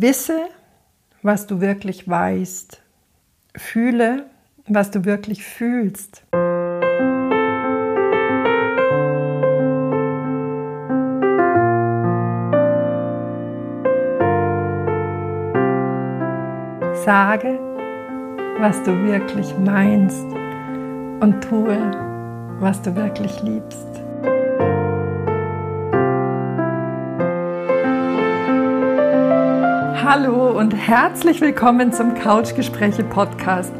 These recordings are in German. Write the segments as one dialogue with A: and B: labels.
A: Wisse, was du wirklich weißt. Fühle, was du wirklich fühlst. Sage, was du wirklich meinst und tue, was du wirklich liebst. Hallo und herzlich willkommen zum Couchgespräche Podcast,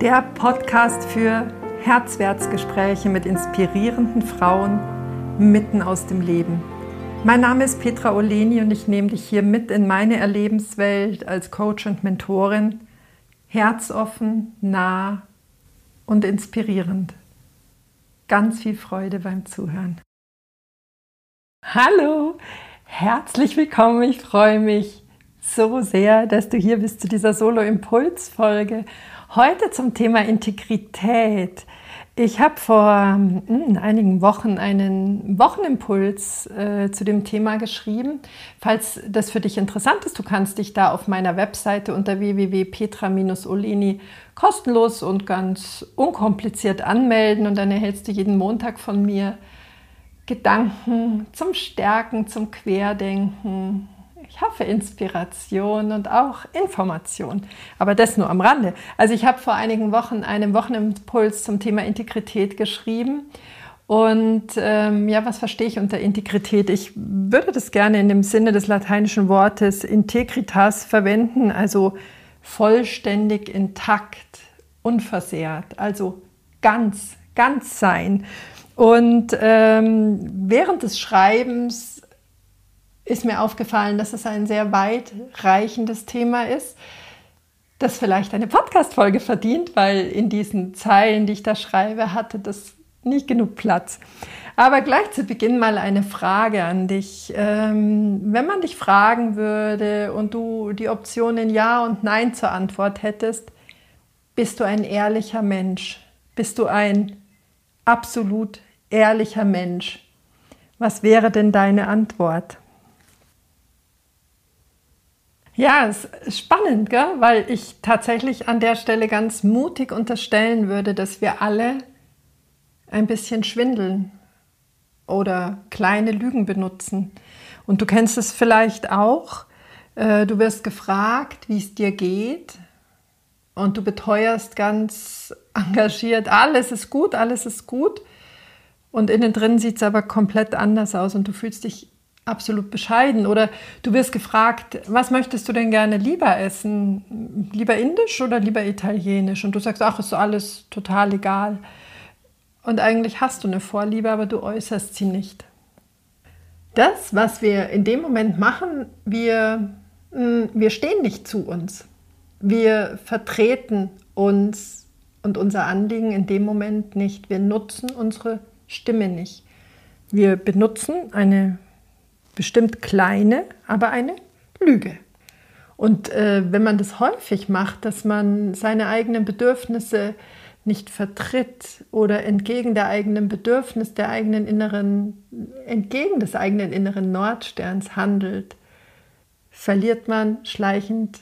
A: der Podcast für Herzwertsgespräche mit inspirierenden Frauen mitten aus dem Leben. Mein Name ist Petra Oleni und ich nehme dich hier mit in meine Erlebenswelt als Coach und Mentorin. Herzoffen, nah und inspirierend. Ganz viel Freude beim Zuhören. Hallo, herzlich willkommen. Ich freue mich so sehr, dass du hier bist zu dieser Solo-Impuls-Folge. Heute zum Thema Integrität. Ich habe vor hm, einigen Wochen einen Wochenimpuls äh, zu dem Thema geschrieben. Falls das für dich interessant ist, du kannst dich da auf meiner Webseite unter www.petra-oleni kostenlos und ganz unkompliziert anmelden und dann erhältst du jeden Montag von mir Gedanken zum Stärken, zum Querdenken, ich hoffe, Inspiration und auch Information. Aber das nur am Rande. Also ich habe vor einigen Wochen einen Wochenimpuls zum Thema Integrität geschrieben. Und ähm, ja, was verstehe ich unter Integrität? Ich würde das gerne in dem Sinne des lateinischen Wortes integritas verwenden, also vollständig intakt, unversehrt, also ganz, ganz sein. Und ähm, während des Schreibens ist mir aufgefallen, dass es ein sehr weitreichendes Thema ist, das vielleicht eine Podcast-Folge verdient, weil in diesen Zeilen, die ich da schreibe, hatte das nicht genug Platz. Aber gleich zu Beginn mal eine Frage an dich. Ähm, wenn man dich fragen würde und du die Optionen Ja und Nein zur Antwort hättest, bist du ein ehrlicher Mensch? Bist du ein absolut ehrlicher Mensch? Was wäre denn deine Antwort? Ja, es ist spannend, gell? weil ich tatsächlich an der Stelle ganz mutig unterstellen würde, dass wir alle ein bisschen schwindeln oder kleine Lügen benutzen. Und du kennst es vielleicht auch. Äh, du wirst gefragt, wie es dir geht. Und du beteuerst ganz engagiert, alles ist gut, alles ist gut. Und innen drin sieht es aber komplett anders aus und du fühlst dich absolut bescheiden. Oder du wirst gefragt, was möchtest du denn gerne lieber essen? Lieber indisch oder lieber italienisch? Und du sagst, ach, ist alles total egal. Und eigentlich hast du eine Vorliebe, aber du äußerst sie nicht. Das, was wir in dem Moment machen, wir, hm, wir stehen nicht zu uns. Wir vertreten uns und unser Anliegen in dem Moment nicht. Wir nutzen unsere Stimme nicht. Wir benutzen eine bestimmt kleine, aber eine Lüge. Und äh, wenn man das häufig macht, dass man seine eigenen Bedürfnisse nicht vertritt oder entgegen der eigenen Bedürfnis, der eigenen inneren, entgegen des eigenen inneren Nordsterns handelt, verliert man schleichend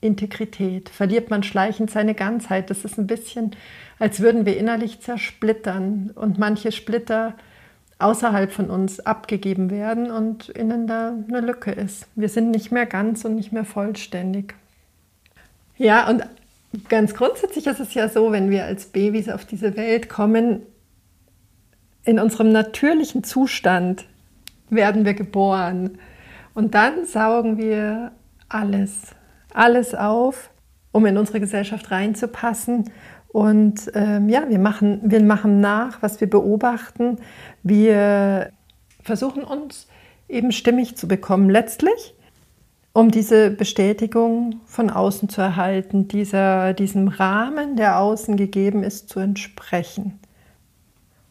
A: Integrität, verliert man schleichend seine Ganzheit. Das ist ein bisschen, als würden wir innerlich zersplittern und manche Splitter außerhalb von uns abgegeben werden und innen da eine Lücke ist. Wir sind nicht mehr ganz und nicht mehr vollständig. Ja, und ganz grundsätzlich ist es ja so, wenn wir als Babys auf diese Welt kommen, in unserem natürlichen Zustand werden wir geboren. Und dann saugen wir alles, alles auf, um in unsere Gesellschaft reinzupassen und ähm, ja, wir machen, wir machen nach, was wir beobachten. Wir versuchen uns eben stimmig zu bekommen, letztlich, um diese Bestätigung von außen zu erhalten, dieser, diesem Rahmen, der außen gegeben ist, zu entsprechen.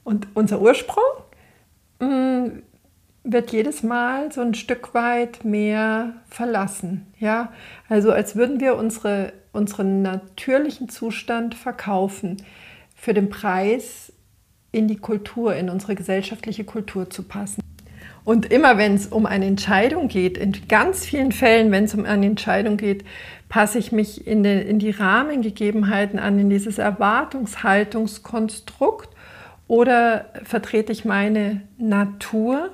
A: Und unser Ursprung mh, mm, wird jedes Mal so ein Stück weit mehr verlassen. Ja? Also als würden wir unsere unseren natürlichen Zustand verkaufen, für den Preis in die Kultur, in unsere gesellschaftliche Kultur zu passen. Und immer wenn es um eine Entscheidung geht, in ganz vielen Fällen, wenn es um eine Entscheidung geht, passe ich mich in, den, in die Rahmengegebenheiten an, in dieses Erwartungshaltungskonstrukt oder vertrete ich meine Natur,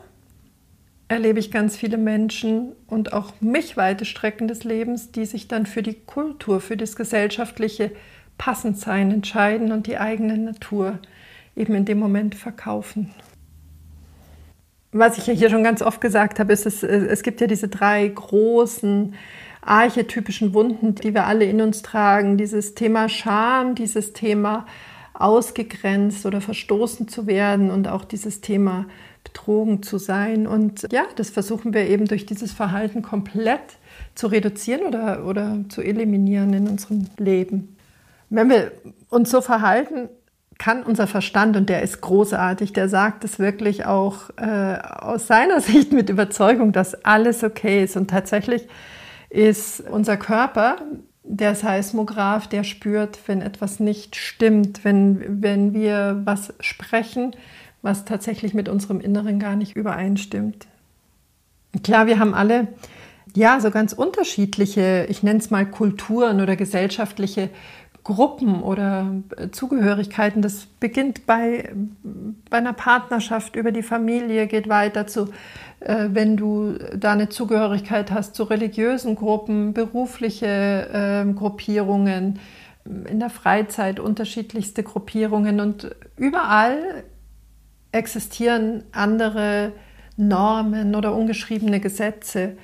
A: erlebe ich ganz viele Menschen und auch mich weite Strecken des Lebens, die sich dann für die Kultur, für das gesellschaftliche Passendsein entscheiden und die eigene Natur eben in dem Moment verkaufen. Was ich ja hier schon ganz oft gesagt habe, ist, es, es gibt ja diese drei großen archetypischen Wunden, die wir alle in uns tragen. Dieses Thema Scham, dieses Thema ausgegrenzt oder verstoßen zu werden und auch dieses Thema betrogen zu sein. Und ja, das versuchen wir eben durch dieses Verhalten komplett zu reduzieren oder, oder zu eliminieren in unserem Leben. Wenn wir uns so verhalten, kann unser Verstand, und der ist großartig, der sagt es wirklich auch äh, aus seiner Sicht mit Überzeugung, dass alles okay ist. Und tatsächlich ist unser Körper der Seismograph, der spürt, wenn etwas nicht stimmt, wenn, wenn wir was sprechen, was tatsächlich mit unserem Inneren gar nicht übereinstimmt. Klar, wir haben alle ja so ganz unterschiedliche, ich nenne es mal Kulturen oder gesellschaftliche Gruppen oder Zugehörigkeiten. Das beginnt bei, bei einer Partnerschaft über die Familie, geht weiter zu, äh, wenn du da eine Zugehörigkeit hast zu religiösen Gruppen, berufliche äh, Gruppierungen, in der Freizeit unterschiedlichste Gruppierungen und überall existieren andere Normen oder ungeschriebene Gesetze,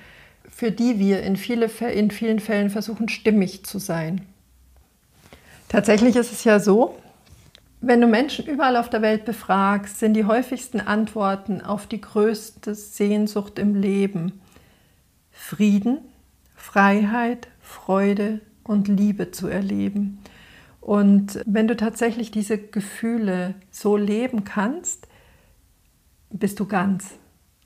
A: für die wir in, viele, in vielen Fällen versuchen, stimmig zu sein. Tatsächlich ist es ja so, wenn du Menschen überall auf der Welt befragst, sind die häufigsten Antworten auf die größte Sehnsucht im Leben Frieden, Freiheit, Freude und Liebe zu erleben. Und wenn du tatsächlich diese Gefühle so leben kannst, bist du ganz.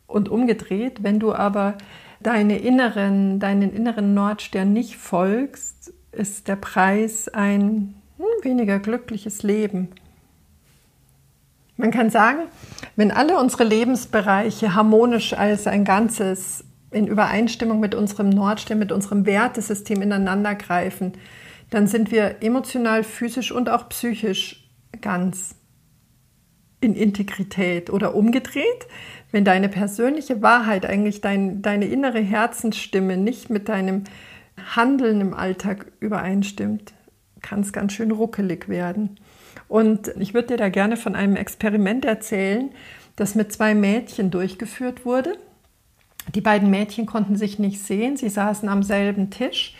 A: Und umgedreht, wenn du aber deine inneren, deinen inneren Nordstern nicht folgst, ist der Preis ein hm, weniger glückliches Leben. Man kann sagen, wenn alle unsere Lebensbereiche harmonisch als ein Ganzes in Übereinstimmung mit unserem Nordstern, mit unserem Wertesystem ineinander greifen, dann sind wir emotional, physisch und auch psychisch ganz in Integrität oder umgedreht. Wenn deine persönliche Wahrheit, eigentlich dein, deine innere Herzensstimme nicht mit deinem Handeln im Alltag übereinstimmt, kann es ganz schön ruckelig werden. Und ich würde dir da gerne von einem Experiment erzählen, das mit zwei Mädchen durchgeführt wurde. Die beiden Mädchen konnten sich nicht sehen, sie saßen am selben Tisch.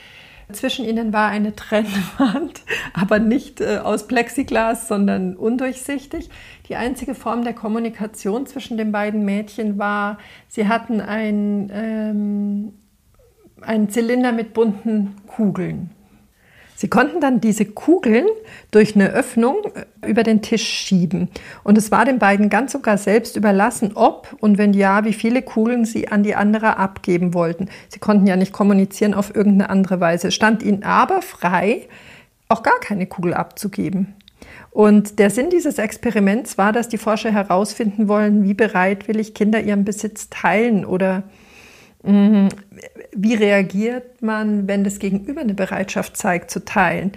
A: Zwischen ihnen war eine Trennwand, aber nicht äh, aus Plexiglas, sondern undurchsichtig. Die einzige Form der Kommunikation zwischen den beiden Mädchen war, sie hatten ein, ähm, einen Zylinder mit bunten Kugeln. Sie konnten dann diese Kugeln durch eine Öffnung äh, über den Tisch schieben. Und es war den beiden ganz sogar selbst überlassen, ob und wenn ja, wie viele Kugeln sie an die andere abgeben wollten. Sie konnten ja nicht kommunizieren auf irgendeine andere Weise. Stand ihnen aber frei, auch gar keine Kugel abzugeben. Und der Sinn dieses Experiments war, dass die Forscher herausfinden wollen, wie bereitwillig Kinder ihren Besitz teilen oder. Wie reagiert man, wenn das Gegenüber eine Bereitschaft zeigt, zu teilen?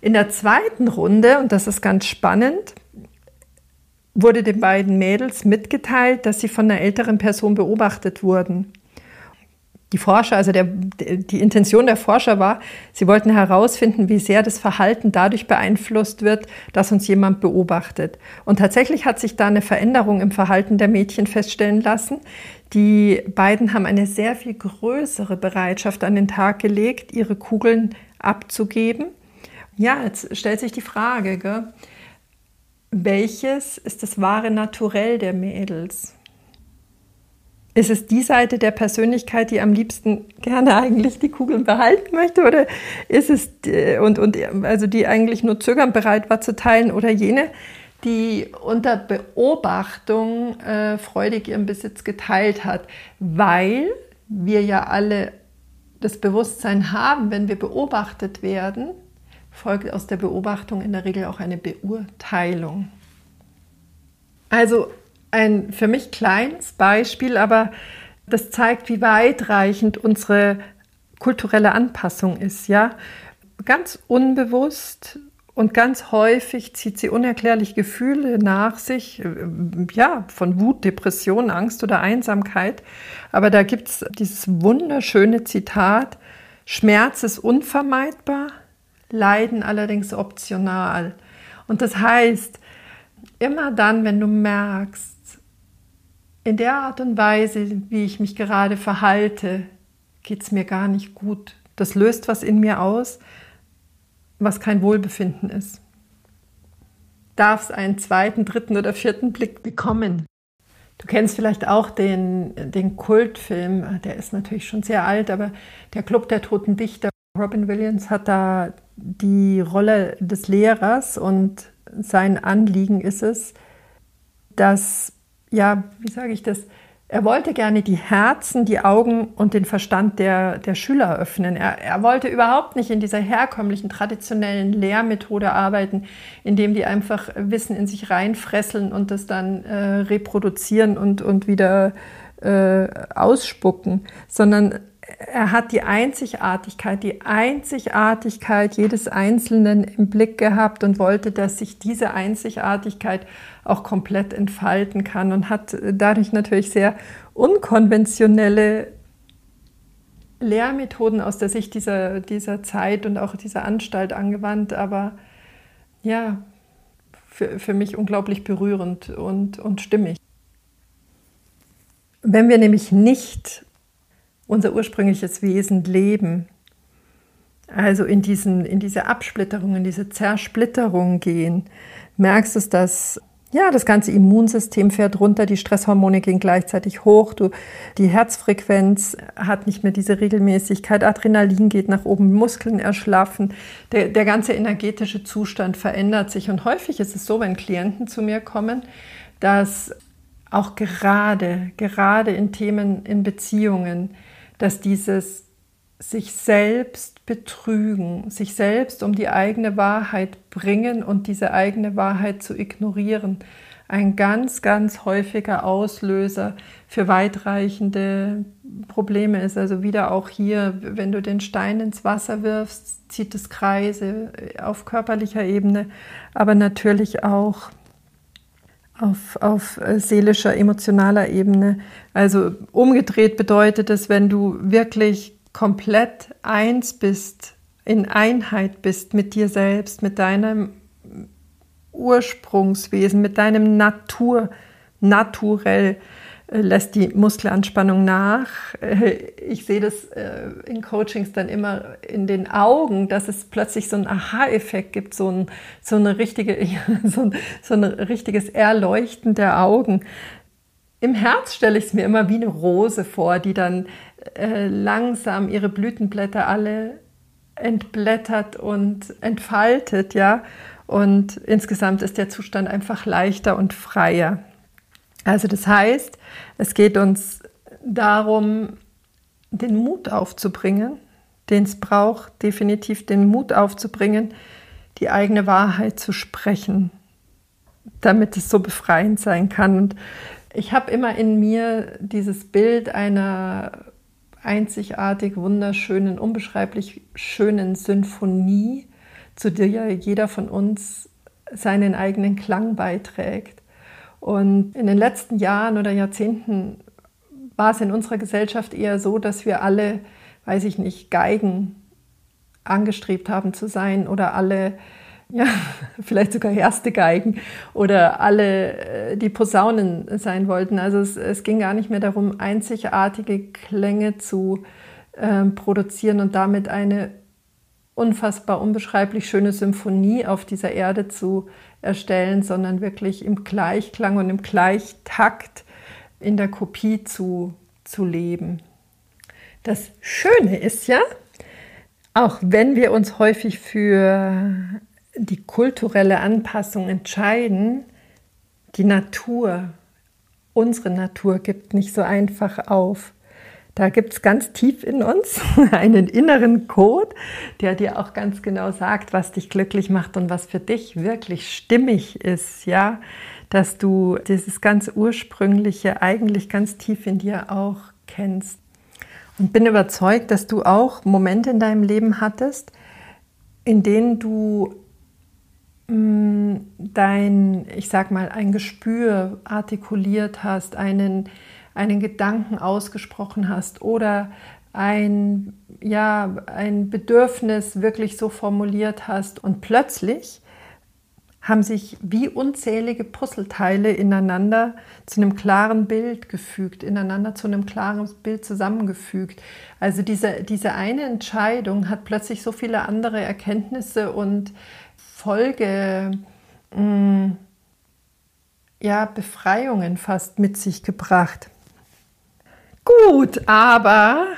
A: In der zweiten Runde, und das ist ganz spannend, wurde den beiden Mädels mitgeteilt, dass sie von einer älteren Person beobachtet wurden die Forscher, also der, die Intention der Forscher war, sie wollten herausfinden, wie sehr das Verhalten dadurch beeinflusst wird, dass uns jemand beobachtet. Und tatsächlich hat sich da eine Veränderung im Verhalten der Mädchen feststellen lassen. Die beiden haben eine sehr viel größere Bereitschaft an den Tag gelegt, ihre Kugeln abzugeben. Ja, jetzt stellt sich die Frage, gell? welches ist das wahre Naturell der Mädels? Ist es die Seite der Persönlichkeit, die am liebsten gerne eigentlich die Kugeln behalten möchte? Oder ist es, und, und also die eigentlich nur zögern bereit war zu teilen? Oder jene, die unter Beobachtung äh, freudig ihren Besitz geteilt hat? Weil wir ja alle das Bewusstsein haben, wenn wir beobachtet werden, folgt aus der Beobachtung in der Regel auch eine Beurteilung. Also ein für mich kleines Beispiel, aber das zeigt, wie weitreichend unsere kulturelle Anpassung ist, ja. Ganz unbewusst und ganz häufig zieht sie unerklärlich Gefühle nach sich, äh, ja, von Wut, Depression, Angst oder Einsamkeit. Aber da gibt es dieses wunderschöne Zitat, Schmerz ist unvermeidbar, Leiden allerdings optional. Und das heißt, immer dann, wenn du merkst, in der Art und Weise, wie ich mich gerade verhalte, geht es mir gar nicht gut. Das löst was in mir aus, was kein Wohlbefinden ist. Darf es einen zweiten, dritten oder vierten Blick bekommen? Du kennst vielleicht auch den, den Kultfilm, der ist natürlich schon sehr alt, aber der Club der Toten Dichter. Robin Williams hat da die Rolle des Lehrers und sein Anliegen ist es, dass, ja, wie sage ich das, er wollte gerne die Herzen, die Augen und den Verstand der, der Schüler öffnen. Er, er wollte überhaupt nicht in dieser herkömmlichen, traditionellen Lehrmethode arbeiten, indem die einfach Wissen in sich reinfresseln und das dann äh, reproduzieren und, und wieder äh, ausspucken, sondern er hat die Einzigartigkeit, die Einzigartigkeit jedes Einzelnen im Blick gehabt und wollte, dass sich diese Einzigartigkeit auch komplett entfalten kann und hat dadurch natürlich sehr unkonventionelle Lehrmethoden aus der Sicht dieser, dieser Zeit und auch dieser Anstalt angewandt, aber ja, für, für mich unglaublich berührend und, und stimmig. Wenn wir nämlich nicht unser ursprüngliches Wesen leben. Also in, diesen, in diese Absplitterung, in diese Zersplitterung gehen, merkst du, dass ja, das ganze Immunsystem fährt runter, die Stresshormone gehen gleichzeitig hoch, du, die Herzfrequenz hat nicht mehr diese Regelmäßigkeit, Adrenalin geht nach oben, Muskeln erschlaffen, der, der ganze energetische Zustand verändert sich. Und häufig ist es so, wenn Klienten zu mir kommen, dass auch gerade, gerade in Themen, in Beziehungen, dass dieses sich selbst betrügen, sich selbst um die eigene Wahrheit bringen und diese eigene Wahrheit zu ignorieren, ein ganz, ganz häufiger Auslöser für weitreichende Probleme ist. Also wieder auch hier, wenn du den Stein ins Wasser wirfst, zieht es Kreise auf körperlicher Ebene, aber natürlich auch auf, auf äh, seelischer, emotionaler Ebene. Also umgedreht bedeutet es, wenn du wirklich komplett eins bist, in Einheit bist mit dir selbst, mit deinem Ursprungswesen, mit deinem Natur, naturell, lässt die Muskelanspannung nach. Äh, ich sehe das äh, in Coachings dann immer in den Augen, dass es plötzlich so einen Aha-Effekt gibt, so ein, so eine richtige, so ein, so ein richtiges Erleuchten der Augen. Im Herz stelle ich es mir immer wie eine Rose vor, die dann langsam ihre Blütenblätter alle entblättert und entfaltet, ja. Und insgesamt ist der Zustand einfach leichter und freier. Also das heißt, es geht uns darum, den Mut aufzubringen, den es braucht, definitiv den Mut aufzubringen, die eigene Wahrheit zu sprechen, damit es so befreiend sein kann. Und ich habe immer in mir dieses Bild einer einzigartig, wunderschönen, unbeschreiblich schönen Sinfonie, zu der jeder von uns seinen eigenen Klang beiträgt. Und in den letzten Jahren oder Jahrzehnten war es in unserer Gesellschaft eher so, dass wir alle, weiß ich nicht, Geigen angestrebt haben zu sein oder alle, ja, vielleicht sogar erste Geigen oder alle äh, die Posaunen sein wollten. Also es, es ging gar nicht mehr darum, einzigartige Klänge zu äh, produzieren und damit eine unfassbar unbeschreiblich schöne Symphonie auf dieser Erde zu erstellen, sondern wirklich im Gleichklang und im Gleichtakt in der Kopie zu, zu leben. Das Schöne ist ja, auch wenn wir uns häufig für die kulturelle Anpassung entscheiden, die Natur, unsere Natur gibt nicht so einfach auf. Da gibt es ganz tief in uns einen inneren Code, der dir auch ganz genau sagt, was dich glücklich macht und was für dich wirklich stimmig ist. Ja, dass du dieses ganz ursprüngliche eigentlich ganz tief in dir auch kennst. Und bin überzeugt, dass du auch Momente in deinem Leben hattest, in denen du mm, dein, ich sag mal, ein Gespür artikuliert hast, einen, einen Gedanken ausgesprochen hast oder ein, ja, ein Bedürfnis wirklich so formuliert hast und plötzlich haben sich wie unzählige Puzzleteile ineinander zu einem klaren Bild gefügt, ineinander zu einem klaren Bild zusammengefügt. Also diese, diese eine Entscheidung hat plötzlich so viele andere Erkenntnisse und Folge, mh, mm, ja, Befreiungen fast mit sich gebracht. Gut, aber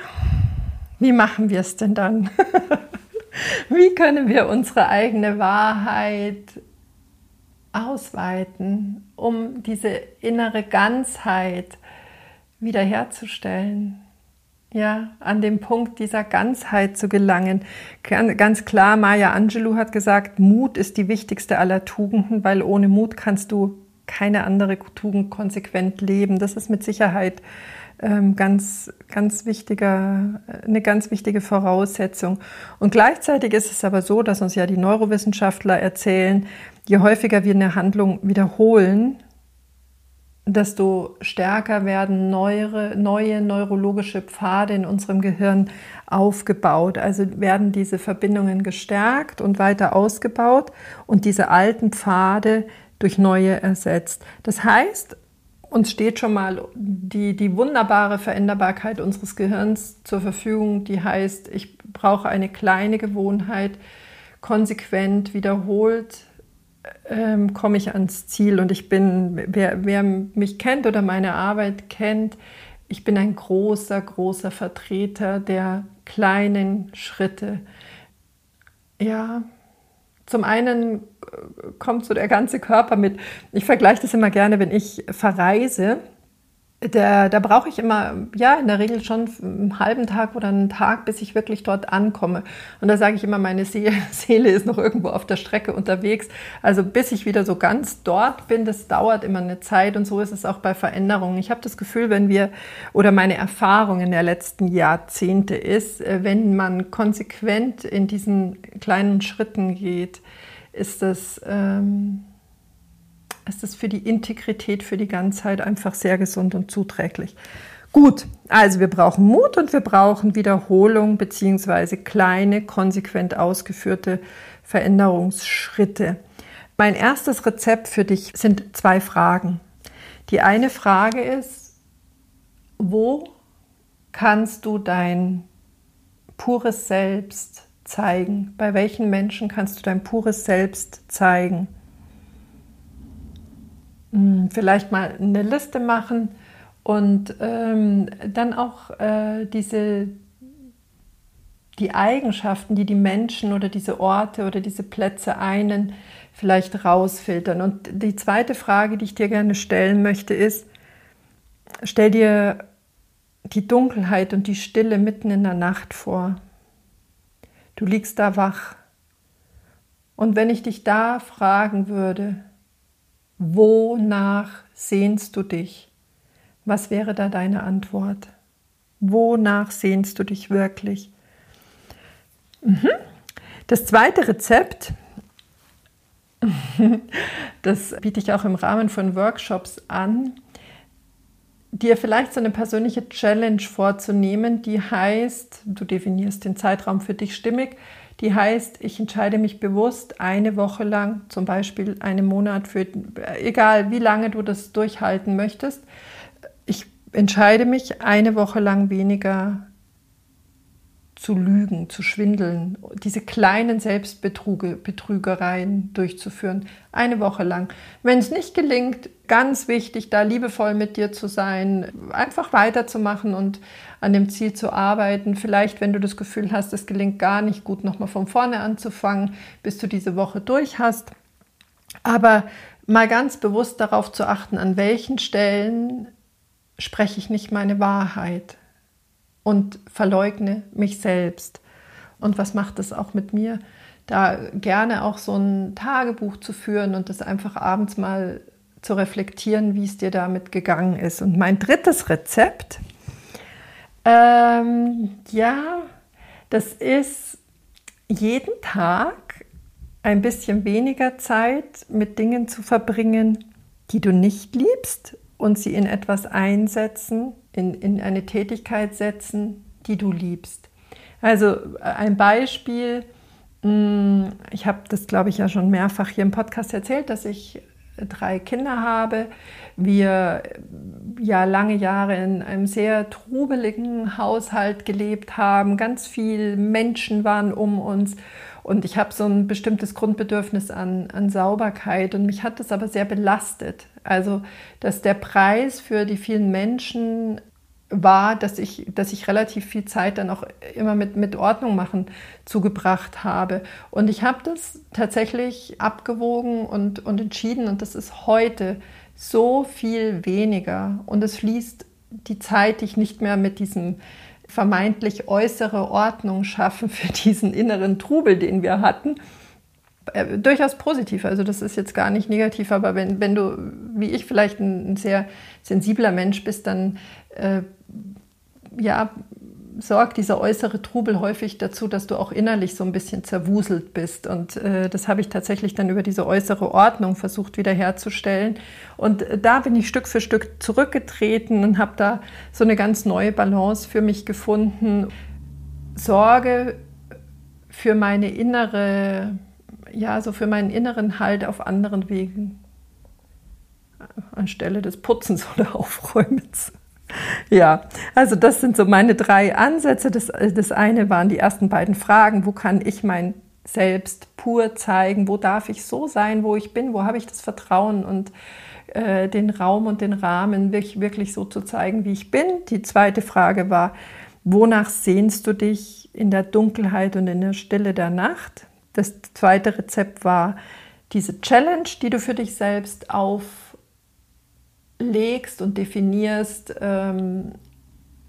A: wie machen wir es denn dann? wie können wir unsere eigene Wahrheit ausweiten, um diese innere Ganzheit wiederherzustellen. Ja, an dem Punkt dieser Ganzheit zu gelangen. Ganz klar, Maya Angelou hat gesagt, Mut ist die wichtigste aller Tugenden, weil ohne Mut kannst du keine andere Tugend konsequent leben. Das ist mit Sicherheit ähm, ganz, ganz wichtiger, eine ganz wichtige Voraussetzung. Und gleichzeitig ist es aber so, dass uns ja die Neurowissenschaftler erzählen, je häufiger wir eine Handlung wiederholen, desto stärker werden neue, neue neurologische Pfade in unserem Gehirn aufgebaut. Also werden diese Verbindungen gestärkt und weiter ausgebaut und diese alten Pfade durch neue ersetzt. Das heißt, uns steht schon mal die, die wunderbare Veränderbarkeit unseres Gehirns zur Verfügung, die heißt, ich brauche eine kleine Gewohnheit, konsequent wiederholt ähm, komme ich ans Ziel. Und ich bin, wer, wer mich kennt oder meine Arbeit kennt, ich bin ein großer, großer Vertreter der kleinen Schritte. Ja, zum einen äh, kommt so der ganze Körper mit. Ich vergleiche das immer gerne, wenn ich verreise da, da brauche ich immer, ja, in der Regel schon einen halben Tag oder einen Tag, bis ich wirklich dort ankomme. Und da sage ich immer, meine Seele ist noch irgendwo auf der Strecke unterwegs. Also bis ich wieder so ganz dort bin, das dauert immer eine Zeit. Und so ist es auch bei Veränderungen. Ich habe das Gefühl, wenn wir, oder meine Erfahrung in der letzten Jahrzehnte ist, äh, wenn man konsequent in diesen kleinen Schritten geht, ist das... Ähm, ist es für die Integrität, für die Ganzheit einfach sehr gesund und zuträglich. Gut, also wir brauchen Mut und wir brauchen Wiederholung beziehungsweise kleine, konsequent ausgeführte Veränderungsschritte. Mein erstes Rezept für dich sind zwei Fragen. Die eine Frage ist, wo kannst du dein pures Selbst zeigen? Bei welchen Menschen kannst du dein pures Selbst zeigen? Hm, vielleicht mal eine Liste machen und ähm, dann auch äh, diese die Eigenschaften, die die Menschen oder diese Orte oder diese Plätze einen, vielleicht rausfiltern. Und die zweite Frage, die ich dir gerne stellen möchte, ist, stell dir die Dunkelheit und die Stille mitten in der Nacht vor. Du liegst da wach. Und wenn ich dich da fragen würde, Wonach sehnst du dich? Was wäre da deine Antwort? Wonach sehnst du dich wirklich? Mhm. Das zweite Rezept, das biete ich auch im Rahmen von Workshops an, dir vielleicht so eine persönliche Challenge vorzunehmen, die heißt, du definierst den Zeitraum für dich stimmig, die heißt, ich entscheide mich bewusst eine Woche lang, zum Beispiel einen Monat für, egal wie lange du das durchhalten möchtest, ich entscheide mich eine Woche lang weniger zu lügen, zu schwindeln, diese kleinen Selbstbetrügereien durchzuführen, eine Woche lang. Wenn es nicht gelingt, ganz wichtig, da liebevoll mit dir zu sein, einfach weiterzumachen und an dem Ziel zu arbeiten. Vielleicht, wenn du das Gefühl hast, es gelingt gar nicht gut, nochmal von vorne anzufangen, bis du diese Woche durch hast. Aber mal ganz bewusst darauf zu achten, an welchen Stellen spreche ich nicht meine Wahrheit und verleugne mich selbst. Und was macht es auch mit mir? Da gerne auch so ein Tagebuch zu führen und das einfach abends mal zu reflektieren, wie es dir damit gegangen ist. Und mein drittes Rezept, ähm, ja, das ist jeden Tag ein bisschen weniger Zeit mit Dingen zu verbringen, die du nicht liebst und sie in etwas einsetzen, in, in eine Tätigkeit setzen, die du liebst. Also ein Beispiel, hm, ich habe das, glaube ich, ja schon mehrfach hier im Podcast erzählt, dass ich drei Kinder habe. Wir ja lange Jahre in einem sehr trubeligen Haushalt gelebt haben. Ganz viele Menschen waren um uns. Und ich habe so ein bestimmtes Grundbedürfnis an, an Sauberkeit und mich hat das aber sehr belastet. Also, dass der Preis für die vielen Menschen war, dass ich, dass ich relativ viel Zeit dann auch immer mit, mit Ordnung machen zugebracht habe. Und ich habe das tatsächlich abgewogen und, und entschieden und das ist heute so viel weniger. Und es fließt die Zeit, die ich nicht mehr mit diesem vermeintlich äußere Ordnung schaffen für diesen inneren Trubel, den wir hatten, äh, durchaus positiv. Also das ist jetzt gar nicht negativ, aber wenn, wenn du, wie ich, vielleicht ein, ein sehr sensibler Mensch bist, dann äh, ja, sorgt dieser äußere Trubel häufig dazu, dass du auch innerlich so ein bisschen zerwuselt bist. Und äh, das habe ich tatsächlich dann über diese äußere Ordnung versucht wiederherzustellen. Und äh, da bin ich Stück für Stück zurückgetreten und habe da so eine ganz neue Balance für mich gefunden. Sorge für meine innere, ja, so für meinen inneren Halt auf anderen Wegen anstelle des Putzens oder Aufräumens. Ja, also das sind so meine drei Ansätze. Das, das eine waren die ersten beiden Fragen. Wo kann ich mein Selbst pur zeigen? Wo darf ich so sein, wo ich bin? Wo habe ich das Vertrauen und äh, den Raum und den Rahmen, wirklich, wirklich so zu zeigen, wie ich bin? Die zweite Frage war, wonach sehnst du dich in der Dunkelheit und in der Stille der Nacht? Das zweite Rezept war diese Challenge, die du für dich selbst auf legst und definierst, ähm,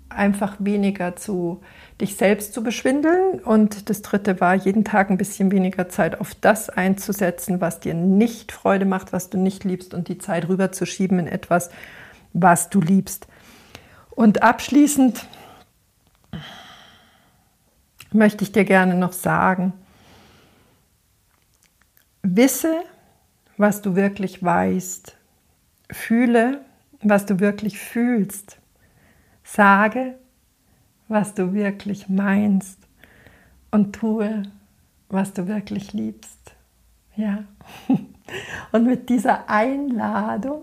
A: einfach weniger zu dich selbst zu beschwindeln. Und das dritte war, jeden Tag ein bisschen weniger Zeit auf das einzusetzen, was dir nicht Freude macht, was du nicht liebst und die Zeit rüberzuschieben in etwas, was du liebst. Und abschließend möchte ich dir gerne noch sagen, wisse, was du wirklich weißt Fühle, was du wirklich fühlst. Sage, was du wirklich meinst. Und tue, was du wirklich liebst. Ja. Und mit dieser Einladung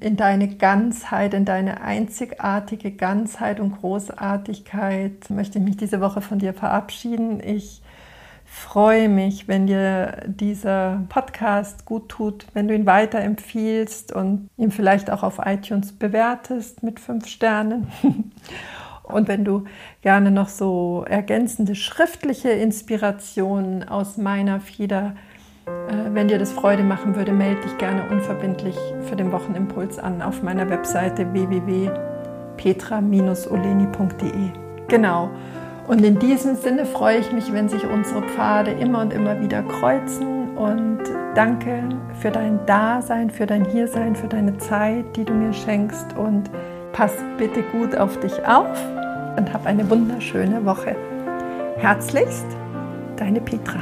A: in deine Ganzheit, in deine einzigartige Ganzheit und Großartigkeit möchte ich mich diese Woche von dir verabschieden. Ich freue mich, wenn dir dieser Podcast gut tut, wenn du ihn weiterempfiehlst und ihn vielleicht auch auf iTunes bewertest mit fünf Sternen. Und wenn du gerne noch so ergänzende schriftliche Inspirationen aus meiner Feder, äh, wenn dir das Freude machen würde, melde dich gerne unverbindlich für den Wochenimpuls an auf meiner Webseite www.petra-oleni.de. Genau. Und in diesem Sinne freue ich mich, wenn sich unsere Pfade immer und immer wieder kreuzen. Und danke für dein Dasein, für dein Hiersein, für deine Zeit, die du mir schenkst. Und pass bitte gut auf dich auf und hab eine wunderschöne Woche. Herzlichst, deine Petra.